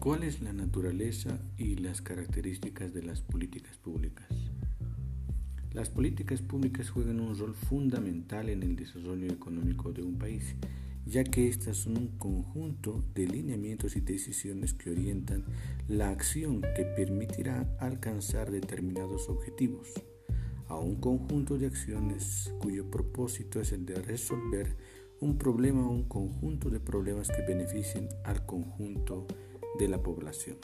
¿Cuál es la naturaleza y las características de las políticas públicas? Las políticas públicas juegan un rol fundamental en el desarrollo económico de un país, ya que estas son un conjunto de lineamientos y decisiones que orientan la acción que permitirá alcanzar determinados objetivos, a un conjunto de acciones cuyo propósito es el de resolver un problema o un conjunto de problemas que beneficien al conjunto de la población.